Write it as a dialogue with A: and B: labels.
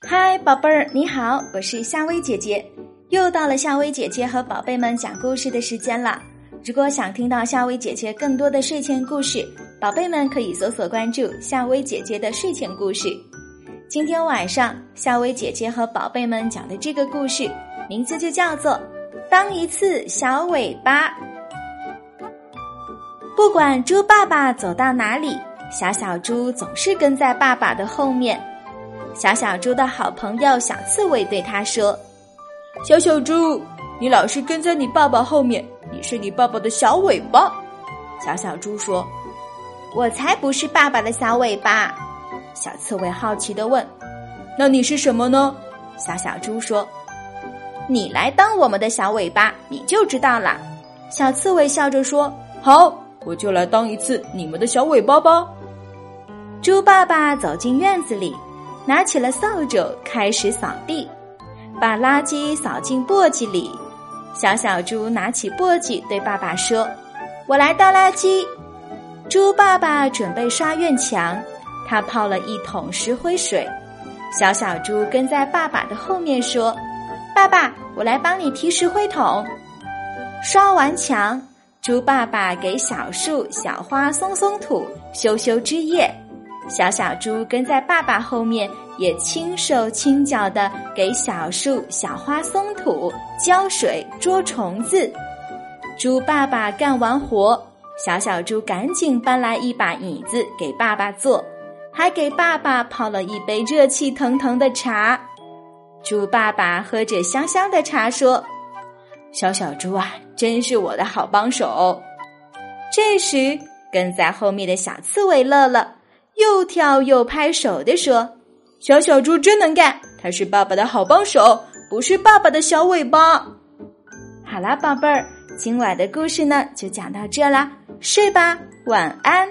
A: 嗨，宝贝儿，你好，我是夏薇姐姐。又到了夏薇姐姐和宝贝们讲故事的时间了。如果想听到夏薇姐姐更多的睡前故事，宝贝们可以搜索关注夏薇姐姐的睡前故事。今天晚上，夏薇姐姐和宝贝们讲的这个故事，名字就叫做《当一次小尾巴》。不管猪爸爸走到哪里，小小猪总是跟在爸爸的后面。小小猪的好朋友小刺猬对他说：“
B: 小小猪，你老是跟在你爸爸后面，你是你爸爸的小尾巴。”
A: 小小猪说：“我才不是爸爸的小尾巴。”小刺猬好奇的问：“
B: 那你是什么呢？”
A: 小小猪说：“你来当我们的小尾巴，你就知道了。”小刺猬笑着说：“
B: 好，我就来当一次你们的小尾巴吧。”
A: 猪爸爸走进院子里。拿起了扫帚，开始扫地，把垃圾扫进簸箕里。小小猪拿起簸箕，对爸爸说：“我来倒垃圾。”猪爸爸准备刷院墙，他泡了一桶石灰水。小小猪跟在爸爸的后面说：“爸爸，我来帮你提石灰桶。”刷完墙，猪爸爸给小树、小花松松土，修修枝叶。小小猪跟在爸爸后面，也轻手轻脚的给小树、小花松土、浇水、捉虫子。猪爸爸干完活，小小猪赶紧搬来一把椅子给爸爸坐，还给爸爸泡了一杯热气腾腾的茶。猪爸爸喝着香香的茶说：“
B: 小小猪啊，真是我的好帮手。”
A: 这时，跟在后面的小刺猬乐了。又跳又拍手的说：“
B: 小小猪真能干，它是爸爸的好帮手，不是爸爸的小尾巴。”
A: 好啦，宝贝儿，今晚的故事呢就讲到这啦，睡吧，晚安。